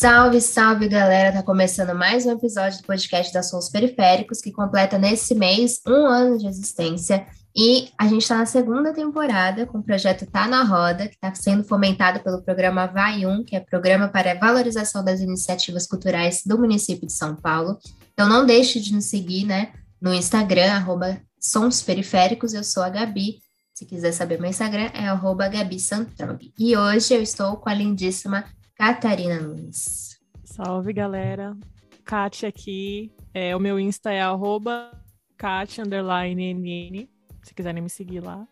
Salve, salve, galera! Tá começando mais um episódio do podcast da Sons Periféricos, que completa nesse mês um ano de existência. E a gente está na segunda temporada com o projeto Tá na Roda, que está sendo fomentado pelo programa Vai Um, que é programa para a valorização das iniciativas culturais do município de São Paulo. Então não deixe de nos seguir, né, no Instagram, arroba Sons Periféricos. Eu sou a Gabi. Se quiser saber meu Instagram, é arroba Gabi Santrog. E hoje eu estou com a lindíssima Catarina Nunes. Salve, galera. Kátia aqui. É, o meu Insta é arroba se quiserem me seguir lá.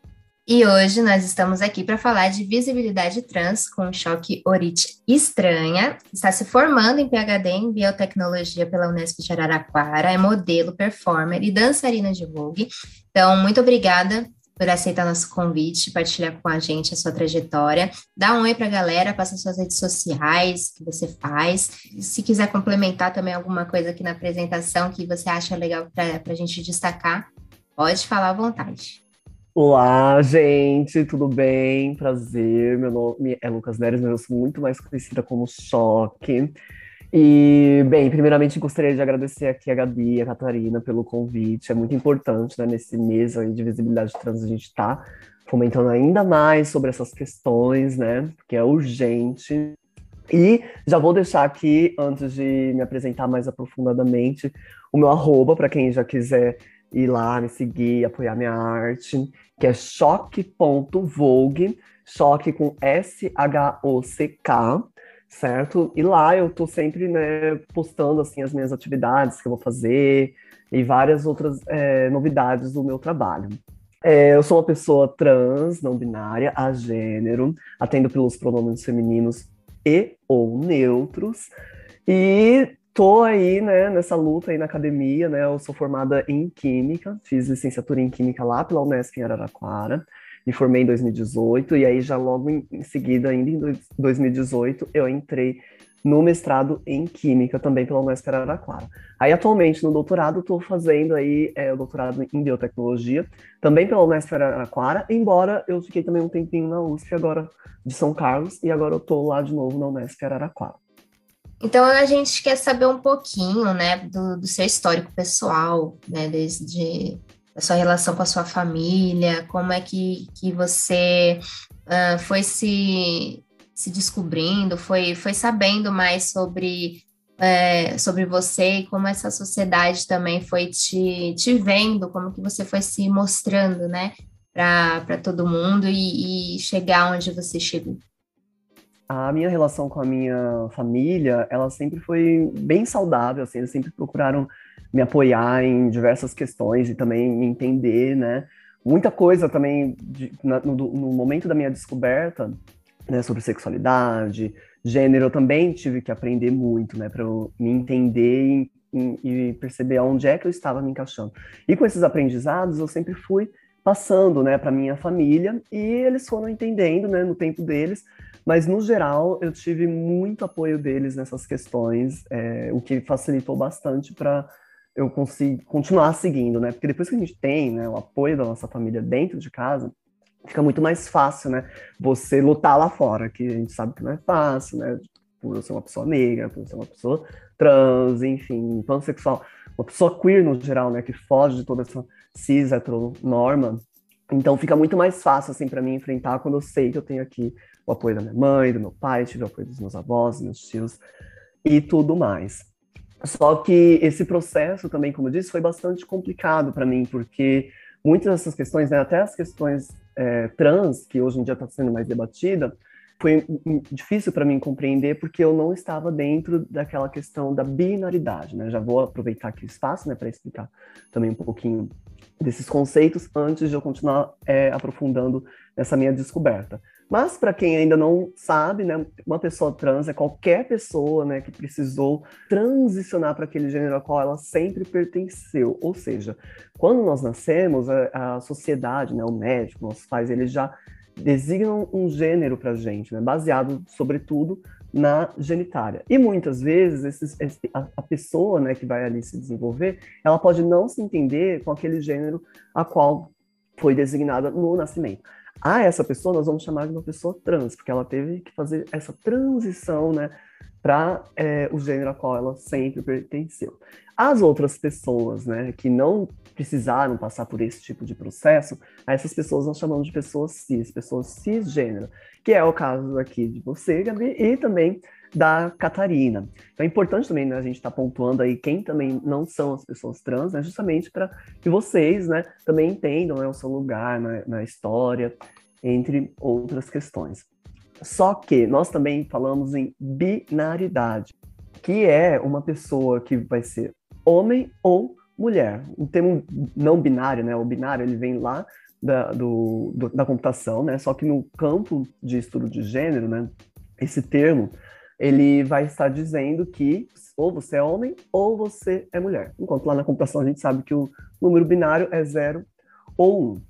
E hoje nós estamos aqui para falar de visibilidade trans com choque orite estranha. Está se formando em PhD em biotecnologia pela Unesp de Araraquara, é modelo, performer e dançarina de Vogue. Então, muito obrigada por aceitar nosso convite, partilhar com a gente a sua trajetória. Dá um oi para a galera, passa suas redes sociais, que você faz. Se quiser complementar também alguma coisa aqui na apresentação que você acha legal para a gente destacar, pode falar à vontade. Olá, gente, tudo bem? Prazer, meu nome é Lucas Neres, mas eu sou muito mais conhecida como Choque. E, bem, primeiramente gostaria de agradecer aqui a Gabi e a Catarina pelo convite. É muito importante, né, nesse mês aí de visibilidade trans, a gente está fomentando ainda mais sobre essas questões, né, porque é urgente. E já vou deixar aqui, antes de me apresentar mais aprofundadamente, o meu arroba, para quem já quiser ir lá me seguir, apoiar minha arte, que é choque.vogue, choque com S-H-O-C-K certo? E lá eu tô sempre, né, postando, assim, as minhas atividades que eu vou fazer e várias outras é, novidades do meu trabalho. É, eu sou uma pessoa trans, não binária, a gênero, atendo pelos pronomes femininos e ou neutros, e tô aí, né, nessa luta aí na academia, né, eu sou formada em Química, fiz licenciatura em Química lá pela Unesp em Araraquara, me formei em 2018, e aí já logo em, em seguida, ainda em 2018, eu entrei no mestrado em Química, também pela Unesp Araraquara. Aí, atualmente, no doutorado, estou fazendo aí é, o doutorado em Biotecnologia, também pela Unesp Araraquara, embora eu fiquei também um tempinho na USP, agora de São Carlos, e agora eu estou lá de novo na Unesp Araraquara. Então, a gente quer saber um pouquinho, né, do, do seu histórico pessoal, né, desde a sua relação com a sua família, como é que, que você uh, foi se, se descobrindo, foi, foi sabendo mais sobre, é, sobre você e como essa sociedade também foi te, te vendo, como que você foi se mostrando, né, para todo mundo e, e chegar onde você chegou. A minha relação com a minha família, ela sempre foi bem saudável, assim, eles sempre procuraram me apoiar em diversas questões e também me entender, né? Muita coisa também de, na, no, no, momento da minha descoberta, né, sobre sexualidade, gênero, eu também tive que aprender muito, né, para me entender e, e, perceber aonde é que eu estava me encaixando. E com esses aprendizados, eu sempre fui passando, né, para minha família e eles foram entendendo, né, no tempo deles. Mas no geral, eu tive muito apoio deles nessas questões, é, o que facilitou bastante para eu consigo continuar seguindo, né? Porque depois que a gente tem né, o apoio da nossa família dentro de casa, fica muito mais fácil, né? Você lutar lá fora, que a gente sabe que não é fácil, né? Por eu ser uma pessoa negra, por eu ser uma pessoa trans, enfim, pansexual, uma pessoa queer no geral, né? Que foge de toda essa cis norma. Então fica muito mais fácil, assim, para mim enfrentar quando eu sei que eu tenho aqui o apoio da minha mãe, do meu pai, tive o apoio dos meus avós, dos meus tios e tudo mais. Só que esse processo também, como eu disse, foi bastante complicado para mim, porque muitas dessas questões, né, até as questões é, trans, que hoje em dia está sendo mais debatida, foi difícil para mim compreender porque eu não estava dentro daquela questão da binaridade, né? Já vou aproveitar aqui o espaço, né, para explicar também um pouquinho desses conceitos antes de eu continuar é, aprofundando essa minha descoberta. Mas para quem ainda não sabe, né, uma pessoa trans é qualquer pessoa, né, que precisou transicionar para aquele gênero ao qual ela sempre pertenceu. Ou seja, quando nós nascemos, a, a sociedade, né, o médico, nossos pais, eles já designam um gênero para gente, né, baseado, sobretudo, na genitária. E muitas vezes esses, esse, a, a, pessoa né, que vai ali se desenvolver, ela pode não se entender com aquele gênero a qual foi designada no nascimento a essa pessoa nós vamos chamar de uma pessoa trans, porque ela teve que fazer essa transição, né, para é, o gênero a qual ela sempre pertenceu. As outras pessoas, né, que não precisaram passar por esse tipo de processo, essas pessoas nós chamamos de pessoas cis, pessoas cisgênero, que é o caso aqui de você, Gabi, e também da Catarina. Então é importante também né, a gente estar tá pontuando aí quem também não são as pessoas trans, né, justamente para que vocês né, também entendam né, o seu lugar na, na história, entre outras questões. Só que nós também falamos em binaridade, que é uma pessoa que vai ser homem ou mulher. Um termo não binário, né? O binário ele vem lá da, do, do, da computação, né? Só que no campo de estudo de gênero, né? Esse termo ele vai estar dizendo que ou você é homem ou você é mulher. Enquanto lá na computação a gente sabe que o número binário é zero ou um.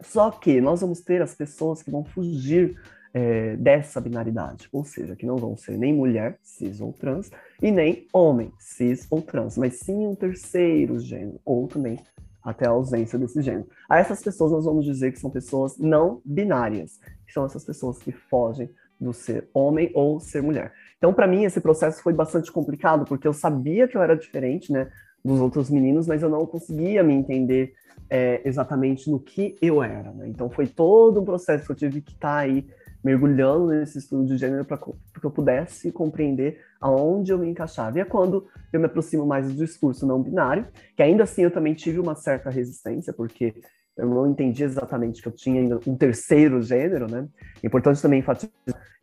Só que nós vamos ter as pessoas que vão fugir é, dessa binaridade, ou seja, que não vão ser nem mulher, cis ou trans, e nem homem, cis ou trans, mas sim um terceiro gênero, ou também até a ausência desse gênero. A essas pessoas nós vamos dizer que são pessoas não binárias, que são essas pessoas que fogem do ser homem ou ser mulher. Então, para mim, esse processo foi bastante complicado, porque eu sabia que eu era diferente, né, dos outros meninos, mas eu não conseguia me entender é, exatamente no que eu era, né? Então, foi todo um processo que eu tive que estar tá aí mergulhando nesse estudo de gênero para que eu pudesse compreender aonde eu me encaixava. E é quando eu me aproximo mais do discurso não binário, que ainda assim eu também tive uma certa resistência, porque eu não entendi exatamente que eu tinha ainda um terceiro gênero, né? É importante também enfatizar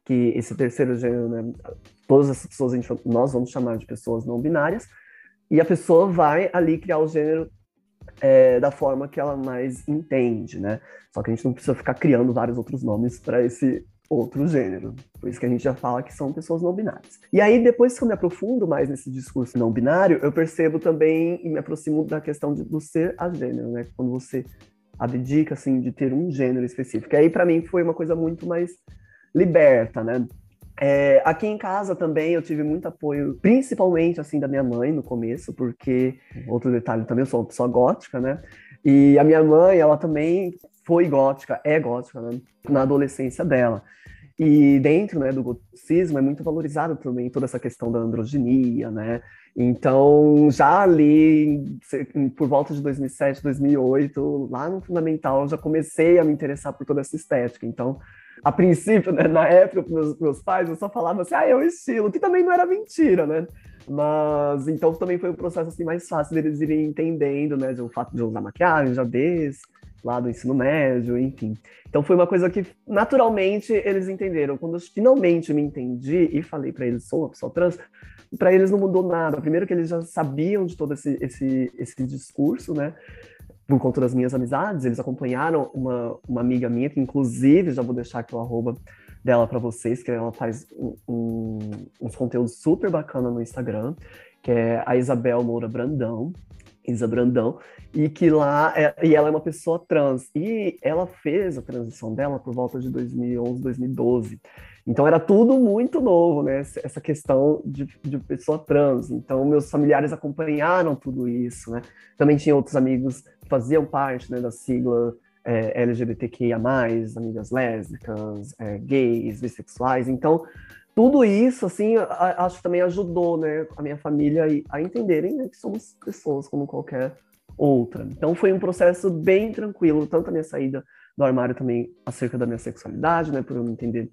que esse terceiro gênero, né, todas as pessoas, gente, nós vamos chamar de pessoas não binárias, e a pessoa vai ali criar o gênero é, da forma que ela mais entende, né? Só que a gente não precisa ficar criando vários outros nomes para esse outro gênero. Por isso que a gente já fala que são pessoas não binárias. E aí, depois que eu me aprofundo mais nesse discurso não binário, eu percebo também e me aproximo da questão de, do ser a gênero, né? Quando você abdica, assim, de ter um gênero específico. E aí, para mim, foi uma coisa muito mais liberta, né? É, aqui em casa também eu tive muito apoio, principalmente assim da minha mãe no começo, porque outro detalhe também eu sou uma pessoa gótica, né? E a minha mãe, ela também foi gótica, é gótica, né? Na adolescência dela. E dentro né, do goticismo é muito valorizado também toda essa questão da androginia, né? Então, já ali, por volta de 2007, 2008, lá no Fundamental, já comecei a me interessar por toda essa estética. Então, a princípio, né, na época, meus, meus pais, eu só falava assim, ah, é o estilo, que também não era mentira, né? Mas, então, também foi um processo, assim, mais fácil deles irem entendendo, né, o fato de usar maquiagem já desde lá do ensino médio, enfim. Então, foi uma coisa que, naturalmente, eles entenderam. Quando eu finalmente me entendi e falei para eles, sou uma pessoa trans, para eles não mudou nada. Primeiro que eles já sabiam de todo esse, esse, esse discurso, né? Por conta das minhas amizades, eles acompanharam uma, uma amiga minha, que inclusive já vou deixar aqui o arroba dela para vocês, que ela faz um, um, uns conteúdos super bacana no Instagram, que é a Isabel Moura Brandão, Isa Brandão, e que lá, é, e ela é uma pessoa trans, e ela fez a transição dela por volta de 2011, 2012. Então era tudo muito novo, né? Essa questão de, de pessoa trans. Então meus familiares acompanharam tudo isso, né? Também tinha outros amigos que faziam parte né, da sigla é, LGBTQIA+, amigas lésbicas, é, gays, bissexuais. Então tudo isso, assim, acho que também ajudou, né, a minha família a entenderem né, que somos pessoas como qualquer outra. Então foi um processo bem tranquilo, tanto a minha saída do armário também acerca da minha sexualidade, né, por eu entender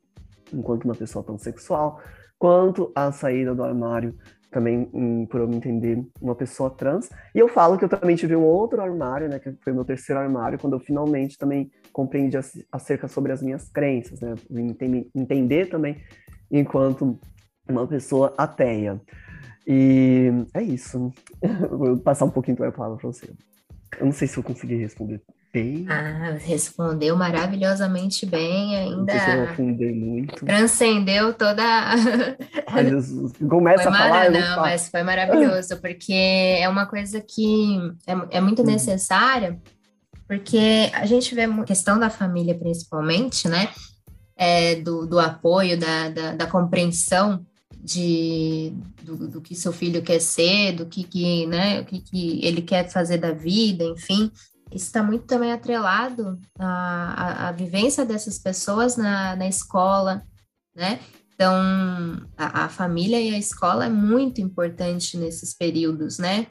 enquanto uma pessoa pansexual, quanto a saída do armário também, em, por eu me entender, uma pessoa trans. E eu falo que eu também tive um outro armário, né, que foi meu terceiro armário, quando eu finalmente também compreendi acerca sobre as minhas crenças, né, entender também enquanto uma pessoa ateia. E é isso. Vou passar um pouquinho a palavra para você. Eu não sei se eu consegui responder Ah, respondeu maravilhosamente bem, ainda. Não sei se eu afundei muito. Transcendeu toda. Ai, Começa foi a falar. Não, mas foi maravilhoso, porque é uma coisa que é, é muito uhum. necessária, porque a gente vê a questão da família, principalmente, né? É, do, do apoio, da, da, da compreensão de, do, do, que seu filho quer ser, do que, que, né, o que, que ele quer fazer da vida, enfim está muito também atrelado à, à, à, vivência dessas pessoas na, na escola, né? Então, a, a, família e a escola é muito importante nesses períodos, né?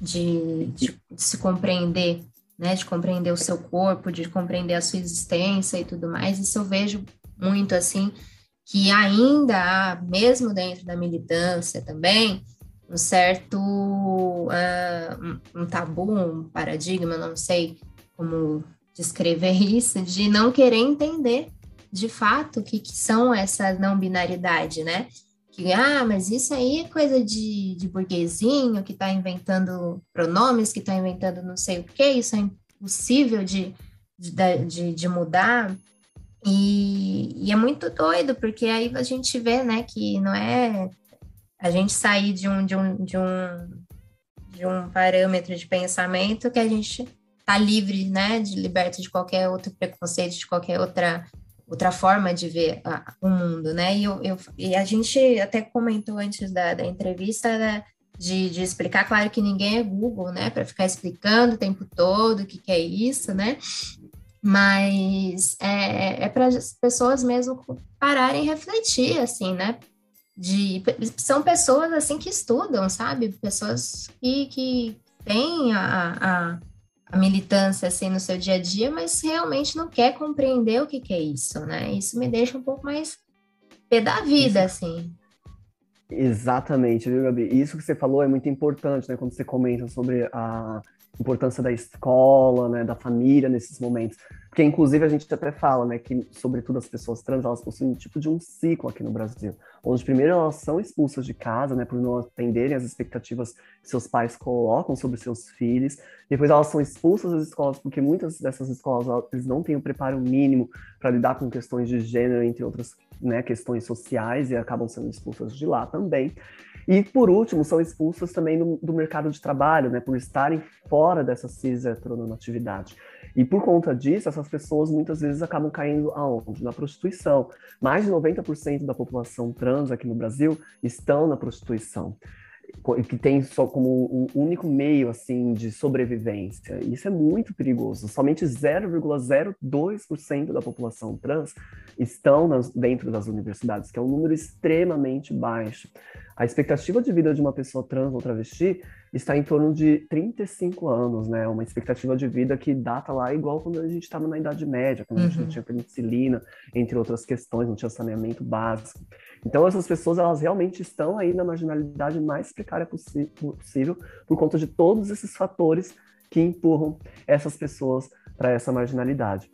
De, de, de, se compreender, né? De compreender o seu corpo, de compreender a sua existência e tudo mais. Isso eu vejo muito assim, que ainda há, mesmo dentro da militância também, um certo uh, um tabu, um paradigma, não sei como descrever isso, de não querer entender de fato o que, que são essa não binaridade, né? Que, ah, mas isso aí é coisa de, de burguesinho que está inventando pronomes, que está inventando não sei o que, isso é impossível de, de, de, de mudar. E, e, é muito doido, porque aí a gente vê, né, que não é a gente sair de um, de um, de um, de um parâmetro de pensamento que a gente tá livre, né, de liberto de qualquer outro preconceito, de qualquer outra outra forma de ver a, o mundo, né? E, eu, eu, e a gente até comentou antes da, da entrevista né, de, de explicar, claro que ninguém é Google, né, para ficar explicando o tempo todo o que, que é isso, né? Mas é, é para as pessoas mesmo pararem e refletir, assim, né? De, são pessoas assim que estudam, sabe? Pessoas que, que têm a, a a militância assim no seu dia a dia, mas realmente não quer compreender o que, que é isso, né? Isso me deixa um pouco mais pé da vida, assim. Exatamente, viu, Gabi? Isso que você falou é muito importante, né? Quando você comenta sobre a importância da escola, né, da família nesses momentos. Porque, inclusive, a gente até fala, né, que, sobretudo, as pessoas trans, elas possuem um tipo de um ciclo aqui no Brasil, onde primeiro elas são expulsas de casa, né, por não atenderem as expectativas que seus pais colocam sobre seus filhos, depois elas são expulsas das escolas, porque muitas dessas escolas, eles não têm o preparo mínimo para lidar com questões de gênero, entre outras né, questões sociais, e acabam sendo expulsas de lá também. E, por último, são expulsas também do, do mercado de trabalho, né, por estarem fora dessa cis heteronormatividade. E por conta disso, essas pessoas muitas vezes acabam caindo aonde? Na prostituição. Mais de 90% da população trans aqui no Brasil estão na prostituição que tem só como o único meio assim de sobrevivência. Isso é muito perigoso. Somente 0,02% da população trans estão nas, dentro das universidades, que é um número extremamente baixo. A expectativa de vida de uma pessoa trans ou travesti está em torno de 35 anos, né? Uma expectativa de vida que data lá igual quando a gente estava na Idade Média, quando uhum. a gente não uhum. tinha penicilina, entre outras questões, não tinha saneamento básico. Então essas pessoas elas realmente estão aí na marginalidade mais precária possível por conta de todos esses fatores que empurram essas pessoas para essa marginalidade.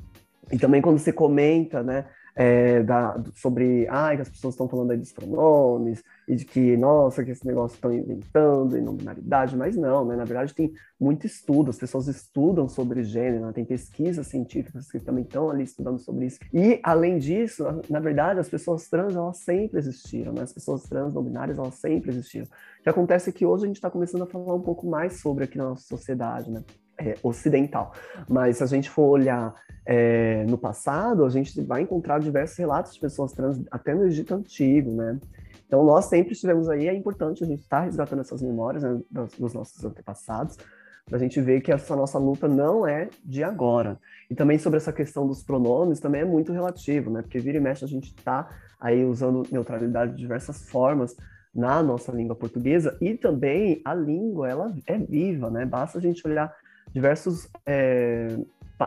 E também quando você comenta, né, é, da, sobre ah, que as pessoas estão falando aí dos pronomes e de que, nossa, que esse negócio estão inventando e não binaridade, mas não, né? Na verdade, tem muito estudo, as pessoas estudam sobre gênero, né? tem pesquisas científicas que também estão ali estudando sobre isso. E, além disso, na verdade, as pessoas trans, elas sempre existiram, né? As pessoas trans não binárias, elas sempre existiram. O que acontece é que hoje a gente está começando a falar um pouco mais sobre aqui na nossa sociedade, né? É, ocidental. Mas se a gente for olhar é, no passado, a gente vai encontrar diversos relatos de pessoas trans, até no Egito Antigo, né? Então, nós sempre estivemos aí, é importante a gente estar tá resgatando essas memórias né, dos nossos antepassados, para a gente ver que essa nossa luta não é de agora. E também sobre essa questão dos pronomes, também é muito relativo, né? Porque vira e mexe a gente está aí usando neutralidade de diversas formas na nossa língua portuguesa e também a língua, ela é viva, né? Basta a gente olhar diversos é,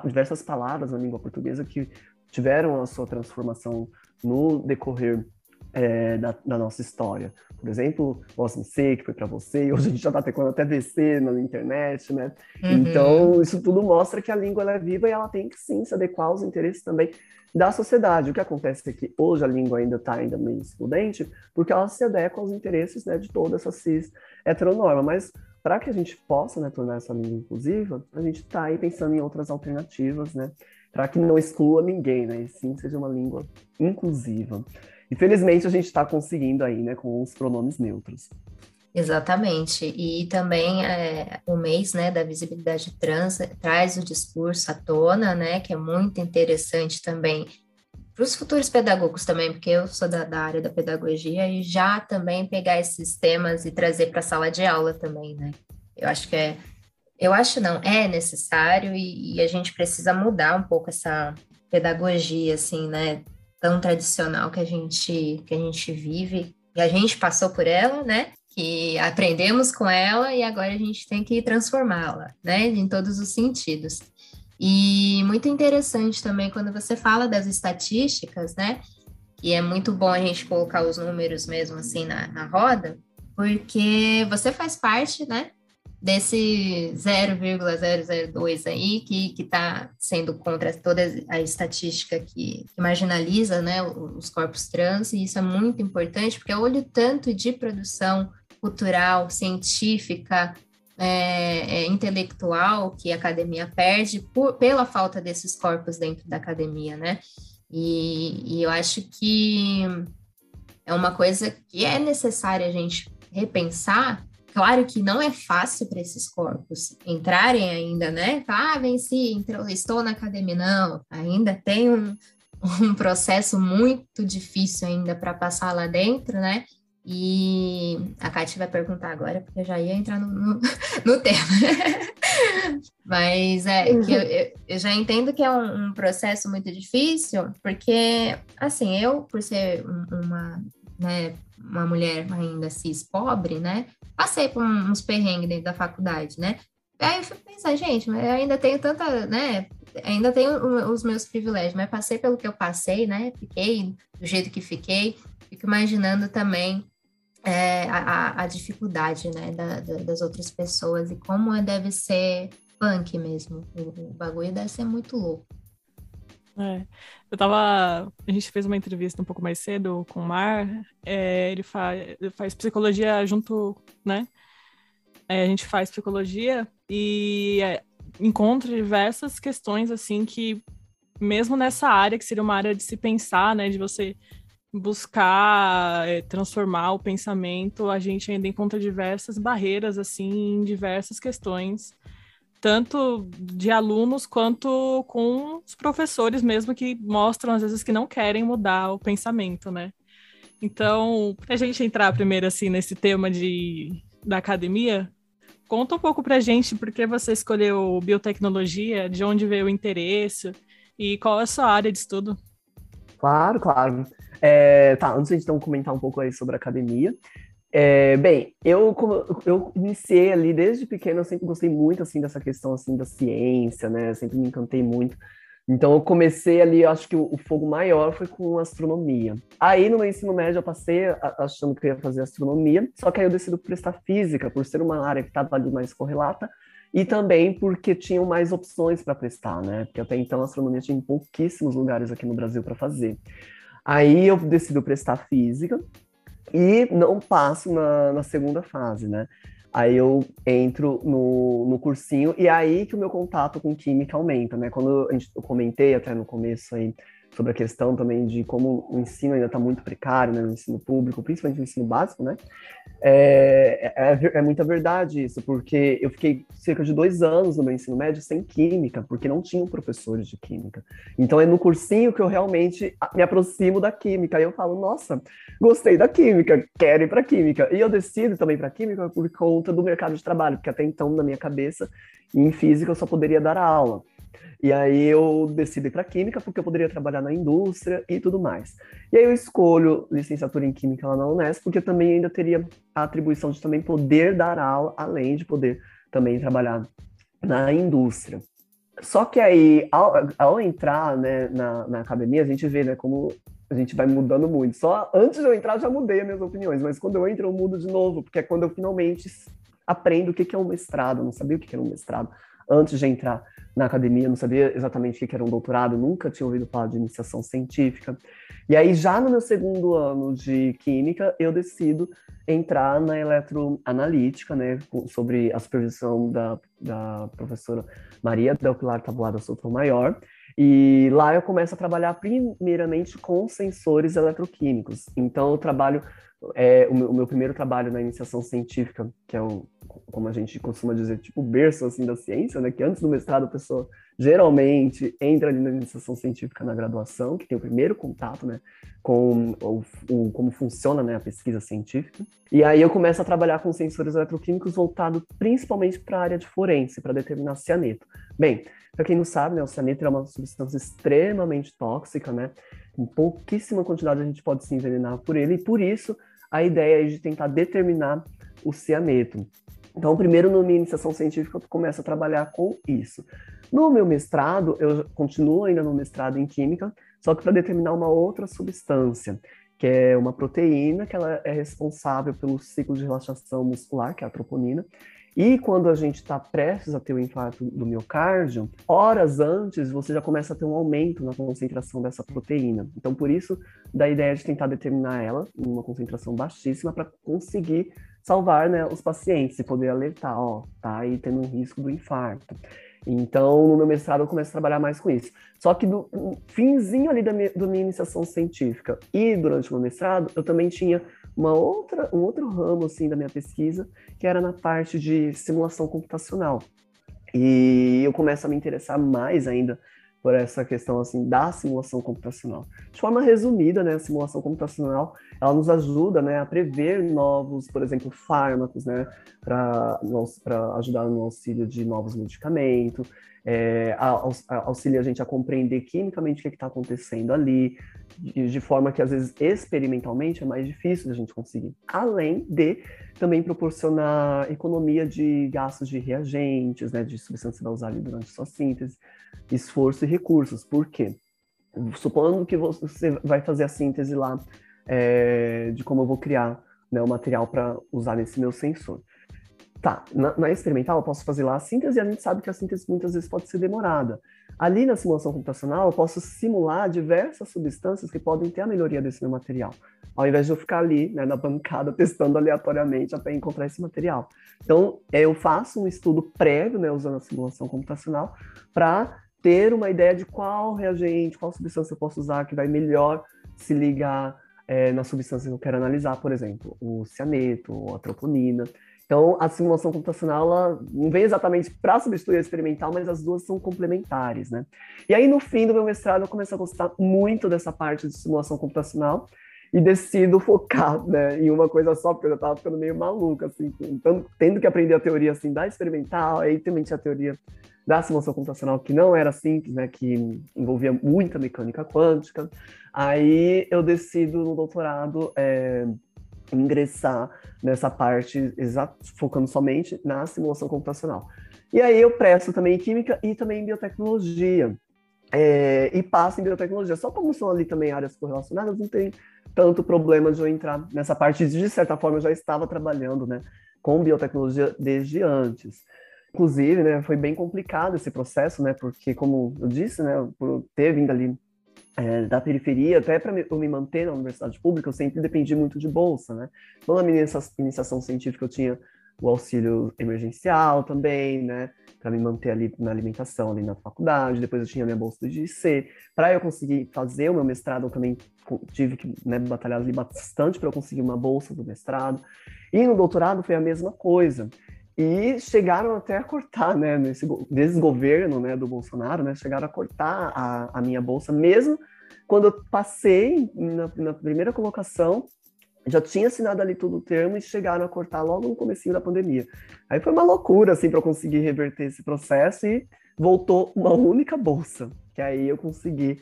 diversas palavras na língua portuguesa que tiveram a sua transformação no decorrer é, da, da, nossa história. Por exemplo, Posso Ser, que foi para você, hoje a gente já está teclando até VC na internet, né? Uhum. Então, isso tudo mostra que a língua é viva e ela tem que sim se adequar aos interesses também da sociedade. O que acontece é que hoje a língua ainda está ainda meio excludente, porque ela se adequa aos interesses né, de toda essa cis heteronorma, mas para que a gente possa né, tornar essa língua inclusiva, a gente está aí pensando em outras alternativas, né? Para que não exclua ninguém, né? E sim seja uma língua inclusiva. Infelizmente, a gente está conseguindo aí, né, com os pronomes neutros. Exatamente. E também é, o mês né, da visibilidade trans traz o discurso à tona, né? Que é muito interessante também para os futuros pedagogos também, porque eu sou da, da, área da pedagogia, e já também pegar esses temas e trazer para a sala de aula também, né? Eu acho que é, eu acho não, é necessário e, e, a gente precisa mudar um pouco essa pedagogia, assim, né? tão tradicional que a gente que a gente vive e a gente passou por ela, né? Que aprendemos com ela e agora a gente tem que transformá-la, né? Em todos os sentidos. E muito interessante também quando você fala das estatísticas, né? E é muito bom a gente colocar os números mesmo assim na, na roda, porque você faz parte, né? desse 0,002 aí, que está sendo contra toda a estatística que, que, marginaliza né, os corpos trans, e isso é muito importante, porque olho tanto de produção cultural, científica, é, é, intelectual que a academia perde por, pela falta desses corpos dentro da academia, né? E, e eu acho que é uma coisa que é necessária a gente repensar, Claro que não é fácil para esses corpos entrarem ainda, né? Ah, venci, entrou, estou na academia. Não, ainda tem um, um processo muito difícil ainda para passar lá dentro, né? E a Kátia vai perguntar agora, porque eu já ia entrar no, no, no tema. Mas é que eu, eu, eu, já entendo que é um, um, processo muito difícil, porque, assim, eu, por ser uma, né, uma mulher ainda cis pobre, né? Passei por uns perrengues dentro da faculdade, né? Aí eu fico pensando, gente, mas eu ainda tenho tanta, né? Ainda tenho os meus privilégios, mas passei pelo que eu passei, né? Fiquei do jeito que fiquei. Fico imaginando também é, a, a, dificuldade, né? Da, da, das outras pessoas e como deve ser punk mesmo. O, o bagulho deve ser muito louco. É. Eu tava. A gente fez uma entrevista um pouco mais cedo com o Mar. É, ele, faz, ele faz psicologia junto, né? É, a gente faz psicologia e é, encontra diversas questões, assim, que mesmo nessa área, que seria uma área de se pensar, né? De você buscar é, transformar o pensamento, a gente ainda encontra diversas barreiras, assim, em diversas questões tanto de alunos quanto com os professores mesmo que mostram às vezes que não querem mudar o pensamento, né? Então, para a gente entrar primeiro assim nesse tema de da academia, conta um pouco para a gente por que você escolheu biotecnologia, de onde veio o interesse e qual é a sua área de estudo. Claro, claro. É, tá, antes de então comentar um pouco aí sobre a academia, é, bem, eu, eu iniciei ali desde pequeno, eu sempre gostei muito, assim, dessa questão, assim, da ciência, né, sempre me encantei muito. Então, eu comecei ali, acho que o, o fogo maior foi com astronomia. Aí, no meu ensino médio, eu passei achando que eu ia fazer astronomia, só que aí eu decidi prestar física, por ser uma área que estava ali mais correlata, e também porque tinham mais opções para prestar, né? Porque até então a astronomia tinha pouquíssimos lugares aqui no Brasil para fazer. Aí eu decidi prestar física, e não passo na, na segunda fase, né? Aí eu entro no, no cursinho e é aí que o meu contato com química aumenta, né? Quando eu comentei até no começo aí sobre a questão também de como o ensino ainda está muito precário, né, no ensino público, principalmente no ensino básico, né? É, é, é, muita verdade isso, porque eu fiquei cerca de dois anos no meu ensino médio sem química, porque não tinham professores de química. Então é no cursinho que eu realmente me aproximo da química. E eu falo, nossa, gostei da química, quero ir para química. E eu decido também para química por conta do mercado de trabalho, porque até então, na minha cabeça, em física eu só poderia dar aula. E aí eu decido ir para química porque eu poderia trabalhar na indústria e tudo mais. E aí eu escolho licenciatura em química lá na Unesp porque também ainda teria a atribuição de também poder dar aula, além de poder também trabalhar na indústria. Só que aí, ao, ao entrar né, na, na academia, a gente vê né, como a gente vai mudando muito. Só antes de eu entrar, já mudei as minhas opiniões, mas quando eu entro, eu mudo de novo, porque é quando eu finalmente aprendo o que é um mestrado. Eu não sabia o que era um mestrado antes de entrar na academia, não sabia exatamente o que era um doutorado, nunca tinha ouvido falar de iniciação científica. E aí, já no meu segundo ano de química, eu decido entrar na eletroanalítica, né, sobre a supervisão da, da professora Maria Del Pilar Tabuada Maior. E lá eu começo a trabalhar primeiramente com sensores eletroquímicos. Então, eu trabalho é, o, meu, o, meu, primeiro trabalho na iniciação científica, que é o, como a gente costuma dizer, tipo berço assim da ciência, né? Que antes do mestrado a pessoa geralmente entra ali na iniciação científica na graduação, que tem o primeiro contato, né? Com o, o como funciona né, a pesquisa científica. E aí eu começo a trabalhar com sensores eletroquímicos voltado principalmente para a área de forense, para determinar cianeto. Bem, para quem não sabe, né, o cianeto é uma substância extremamente tóxica, né? com pouquíssima quantidade a gente pode se envenenar por ele, e por isso a ideia é de tentar determinar o cianeto. Então, primeiro, na minha iniciação científica, eu começo a trabalhar com isso. No meu mestrado, eu continuo ainda no mestrado em Química, só que para determinar uma outra substância, que é uma proteína que ela é responsável pelo ciclo de relaxação muscular, que é a troponina, e quando a gente está prestes a ter o infarto do miocárdio, horas antes você já começa a ter um aumento na concentração dessa proteína. Então, por isso, da ideia de tentar determinar ela em uma concentração baixíssima para conseguir salvar né, os pacientes e poder alertar, ó, tá aí tendo um risco do infarto. Então, no meu mestrado, eu começo a trabalhar mais com isso. Só que do finzinho ali da minha, da minha iniciação científica e durante o meu mestrado, eu também tinha uma outra, um outro ramo assim da minha pesquisa, que era na parte de simulação computacional. E eu começo a me interessar mais ainda por essa questão assim da simulação computacional. De forma resumida, né, a simulação computacional ela nos ajuda, né, a prever novos, por exemplo, fármacos, né, para ajudar no auxílio de novos medicamentos, é, auxilia a gente a compreender quimicamente o que é está acontecendo ali, de, de, forma que às vezes experimentalmente é mais difícil a gente conseguir. Além de também proporcionar economia de gastos de reagentes, né, de substância que vai usar ali durante sua síntese, esforço e recursos. Por quê? Supondo que você vai fazer a síntese lá é, de como eu vou criar né, o material para usar nesse meu sensor. Tá, na, na, experimental eu posso fazer lá a síntese e a gente sabe que a síntese muitas vezes pode ser demorada. Ali na simulação computacional eu posso simular diversas substâncias que podem ter a melhoria desse meu material, ao invés de eu ficar ali né, na bancada testando aleatoriamente até encontrar esse material. Então eu faço um estudo prévio, né, usando a simulação computacional, para ter uma ideia de qual reagente, qual substância eu posso usar que vai melhor se ligar é, na substância que eu quero analisar, por exemplo, o cianeto, ou a troponina. Então, a simulação computacional ela não vem exatamente para substituir a experimental, mas as duas são complementares, né? E aí, no fim do meu mestrado, eu comecei a gostar muito dessa parte de simulação computacional e decido focar né, em uma coisa só, porque eu já estava ficando meio maluca, assim, então, tendo que aprender a teoria assim, da experimental, aí também tinha a teoria da simulação computacional que não era simples, né, que envolvia muita mecânica quântica. Aí eu decido no doutorado é, ingressar nessa parte, focando somente na simulação computacional. E aí eu presto também em química e também em biotecnologia. É, e passo em biotecnologia. Só como são ali também áreas correlacionadas, não tem tanto problema de eu entrar nessa parte. De certa forma, eu já estava trabalhando né, com biotecnologia desde antes. Inclusive, né, foi bem complicado esse processo, né, porque, como eu disse, né, por ter vindo ali é, da periferia, até para eu me manter na universidade pública, eu sempre dependi muito de bolsa, né? Então, na minha iniciação científica, eu tinha o auxílio emergencial também, né? Para me manter ali na alimentação, ali na faculdade. Depois eu tinha minha bolsa do IGC. Para eu conseguir fazer o meu mestrado, eu também tive que né, batalhar ali bastante para eu conseguir uma bolsa do mestrado. E no doutorado foi a mesma coisa. E chegaram até a cortar, né, nesse desgoverno, né, do Bolsonaro, né, chegaram a cortar a, a minha bolsa, mesmo quando eu passei na, na, primeira colocação, já tinha assinado ali todo o termo e chegaram a cortar logo no comecinho da pandemia. Aí foi uma loucura, assim, para eu conseguir reverter esse processo e voltou uma única bolsa, que aí eu consegui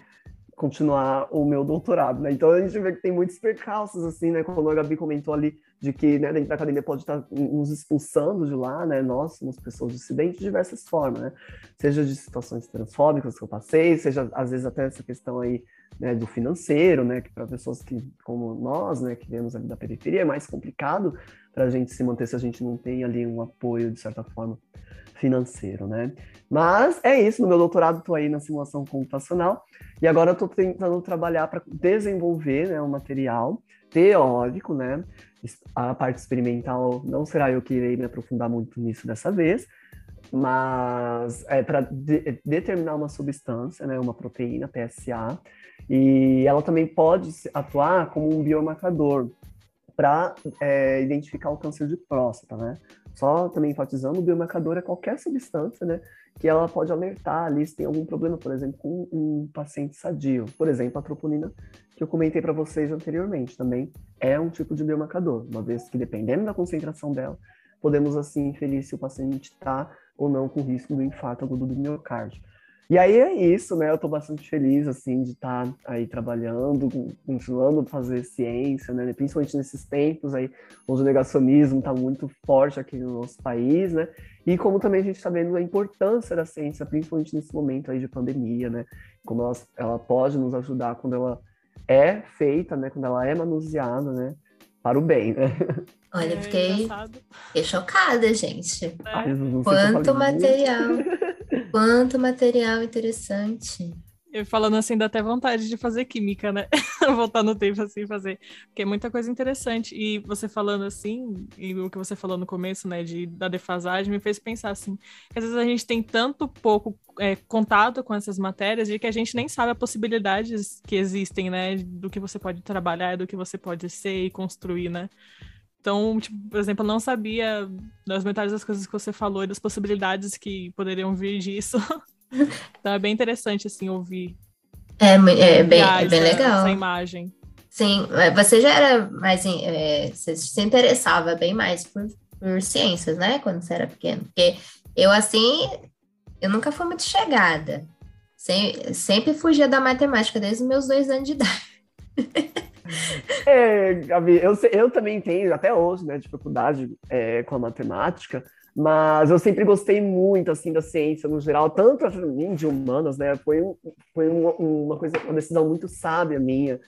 continuar o meu doutorado, né? Então a gente vê que tem muitos percalços, assim, né? Como a Gabi comentou ali, de que né, dentro da academia pode estar nos expulsando de lá, né? Nós somos pessoas dissidentes de diversas formas, né? Seja de situações transfóbicas que eu passei, seja às vezes até essa questão aí né, do financeiro, né? Que para pessoas que como nós, né, que vemos ali da periferia é mais complicado para a gente se manter se a gente não tem ali um apoio de certa forma financeiro, né? Mas é isso, no meu doutorado estou aí na simulação computacional e agora estou tentando trabalhar para desenvolver né, um material teórico, né? A parte experimental não será eu que irei me aprofundar muito nisso dessa vez, mas é para de, determinar uma substância, né, uma proteína PSA, e ela também pode atuar como um biomarcador para é, identificar o câncer de próstata, né? Só também enfatizando, o biomarcador é qualquer substância, né, que ela pode alertar ali se tem algum problema, por exemplo, com um paciente sadio. Por exemplo, a troponina, que eu comentei para vocês anteriormente, também é um tipo de biomarcador, uma vez que dependendo da concentração dela, podemos assim inferir se o paciente está ou não com risco do infarto agudo do miocárdio. E aí é isso, né? Eu estou bastante feliz, assim, de estar tá aí trabalhando, continuando a fazer ciência, né? Principalmente nesses tempos aí, onde o negacionismo está muito forte aqui no nosso país, né? E como também a gente está vendo a importância da ciência, principalmente nesse momento aí de pandemia, né? Como ela, ela pode nos ajudar quando ela é feita, né? Quando ela é manuseada, né? Para o bem, né? Olha, é fiquei, fiquei chocada, gente. É. Ai, Quanto material. Quanto material interessante. Eu falando assim, dá até vontade de fazer química, né? Voltar no tempo assim, fazer. Porque é muita coisa interessante. E você falando assim, e o que você falou no começo, né, de, da defasagem, me fez pensar assim, que às vezes a gente tem tanto pouco é, contato com essas matérias de que a gente nem sabe as possibilidades que existem, né? Do que você pode trabalhar, do que você pode ser e construir, né? Então, tipo, por exemplo, eu não sabia das metades das coisas que você falou e das possibilidades que poderiam vir disso. Então é bem interessante, assim, ouvir. É, é, bem, é bem legal. Essa imagem. Sim, é, você já era mais. É, você se interessava bem mais por, por ciências, né? Quando você era pequeno. Porque eu, assim, eu nunca fui muito chegada. Sem, sempre fugia da matemática desde os meus dois anos de idade. É, Gabi, eu, eu também tenho, até hoje, né, dificuldade é, com a matemática, mas eu sempre gostei muito, assim, da ciência no geral, tanto mim de humanas, né? Foi, foi uma, uma coisa, uma decisão muito sábia minha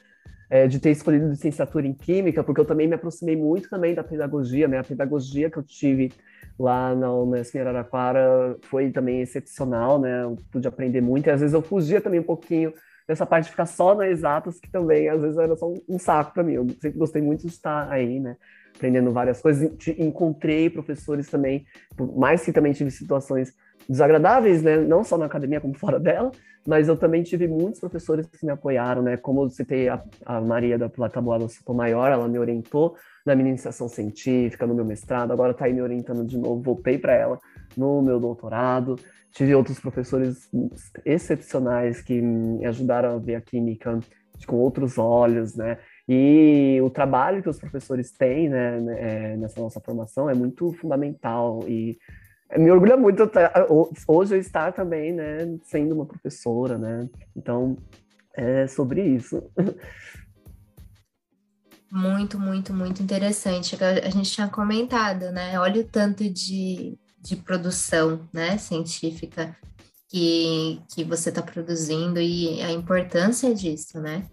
é, de ter escolhido licenciatura em Química, porque eu também me aproximei muito também da pedagogia, né? A pedagogia que eu tive lá na Unesp em Araraquara foi também excepcional, né? Eu pude aprender muito e às vezes eu fugia também um pouquinho dessa parte de ficar só na exatas, que também às vezes era só um, saco para mim. Eu sempre gostei muito de estar aí, né? aprendendo várias coisas. Encontrei professores também, por mais que também tive situações desagradáveis, né? Não só na academia como fora dela, mas eu também tive muitos professores que me apoiaram, né? Como eu citei a, a Maria da Tabuada Maior, ela me orientou na minha iniciação científica, no meu mestrado, agora está aí me orientando de novo, voltei para ela no meu doutorado. Tive outros professores excepcionais que me ajudaram a ver a química com outros olhos, né? E o trabalho que os professores têm né, né é, nessa nossa formação é muito fundamental e me orgulha muito hoje eu estar também né, sendo uma professora, né? Então, é sobre isso. Muito, muito, muito interessante. A gente tinha comentado, né? Olha o tanto de, de produção né, científica que, que você está produzindo e a importância disso, né?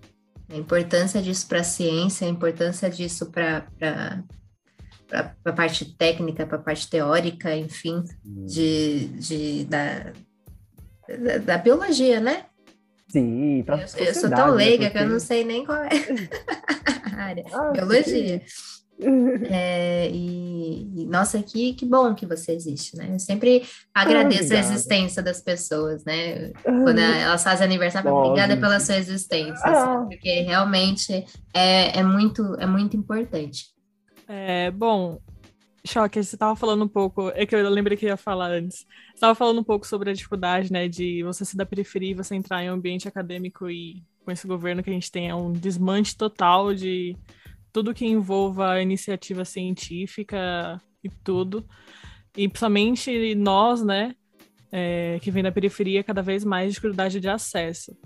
a importância disso para a ciência, a importância disso para a parte técnica, para a parte teórica, enfim, de, de, da, da, da biologia, né? Sim, para eu, eu sou tão né, leiga né, porque... que eu não sei nem qual é a área. Ah, biologia. Sim. É, e, e, nossa, que, que bom que você existe, né? Eu sempre agradeço ah, a existência das pessoas, né? Quando elas fazem aniversário, obrigada pela sua existência, ah. assim, porque realmente é, é, muito, é muito importante. É, bom, Choque, você estava falando um pouco, é que eu lembrei que eu ia falar antes. Você estava falando um pouco sobre a dificuldade, né, de você ser da periferia e você entrar em um ambiente acadêmico e com esse governo que a gente tem é um desmante total de tudo que envolva iniciativa científica e tudo. E principalmente nós, né, é, que vem da periferia, cada vez mais dificuldade de acesso.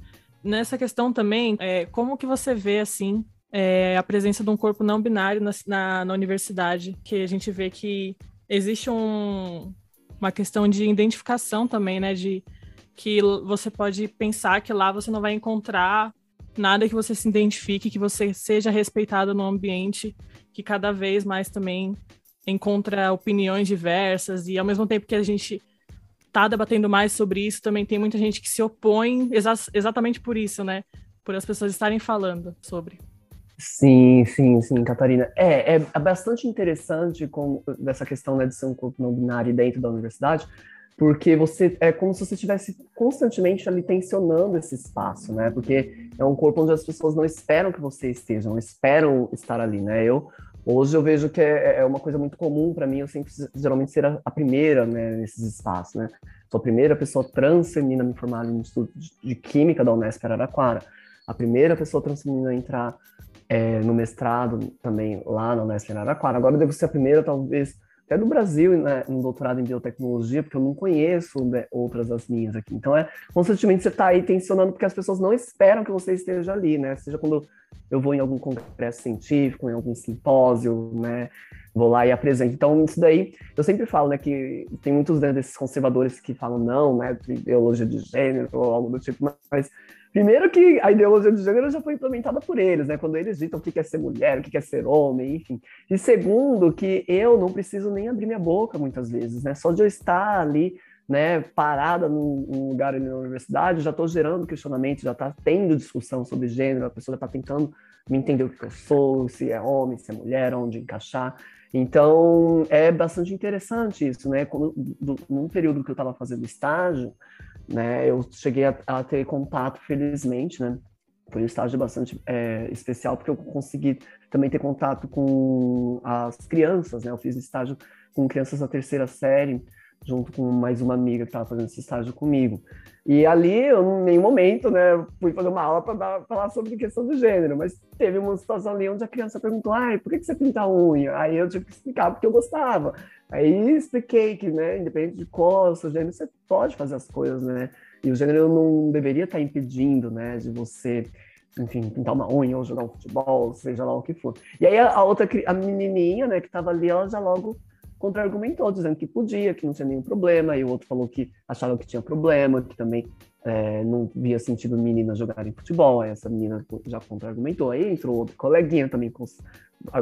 Nessa questão também, é, como que você vê, assim, é, a presença de um corpo não binário na, na, na universidade, que a gente vê que existe um, uma questão de identificação também, né, de que você pode pensar que lá você não vai encontrar nada que você se identifique, que você seja respeitado no ambiente, que cada vez mais também encontra opiniões diversas e ao mesmo tempo que a gente tá debatendo mais sobre isso, também tem muita gente que se opõe exa exatamente por isso, né? Por as pessoas estarem falando sobre. Sim, sim, sim, Catarina. É, é bastante interessante com dessa questão né, de ser um corpo não binário dentro da universidade, porque você é como se você estivesse constantemente ali tensionando esse espaço, né? Porque é um corpo onde as pessoas não esperam que você esteja, não esperam estar ali, né? Eu hoje eu vejo que é, é uma coisa muito comum para mim, eu sempre geralmente ser a, a, primeira, né, nesses espaços, né? Sou a primeira pessoa trans feminina a me formar no Instituto de, de Química da Unesp Araraquara, a primeira pessoa trans feminina a entrar é, no mestrado também lá na Unesp Araraquara. Agora eu devo ser a primeira, talvez até do Brasil né, no doutorado em biotecnologia, porque eu não conheço né, outras das minhas aqui. Então é constantemente você está aí tensionando porque as pessoas não esperam que você esteja ali, né? Seja quando eu vou em algum congresso científico, em algum simpósio, né? Vou lá e apresento. Então, isso daí, eu sempre falo, né, que tem muitos né, desses conservadores que falam não, né, de ideologia de gênero ou algo do tipo, mas Primeiro que a ideologia de gênero já foi implementada por eles, né? Quando eles ditam o que é ser mulher, o que é ser homem, enfim. E segundo, que eu não preciso nem abrir minha boca muitas vezes, né? Só de eu estar ali, né, parada num, num lugar ali na universidade, já estou gerando questionamento, já está tendo discussão sobre gênero, a pessoa já está tentando me entender o que eu sou, se é homem, se é mulher, onde encaixar. Então, é bastante interessante isso, né? Quando, do, num período que eu estava fazendo estágio, né? Eu cheguei a, a, ter contato, felizmente, né? Foi um estágio bastante é, especial, porque eu consegui também ter contato com as crianças, né? Eu fiz estágio com crianças da terceira série, junto com mais uma amiga que estava fazendo esse estágio comigo. E ali, eu, em nenhum momento, né, fui fazer uma aula para falar sobre questão de gênero, mas teve uma situação ali onde a criança perguntou: ai, por que, que você pinta a unha? Aí eu tive que explicar porque eu gostava. Aí expliquei que, né, independente de qual seu gênero, você pode fazer as coisas, né? E o gênero não deveria estar impedindo, né, de você, enfim, pintar uma unha ou jogar um futebol, seja lá o que for. E aí a, outra, a menininha, né, que estava ali, ela já logo contra-argumentou, dizendo que podia, que não tinha nenhum problema, e o outro falou que achava que tinha problema, que também é, não via sentido meninas jogarem futebol, aí essa menina já contra-argumentou, aí entrou outro coleguinha também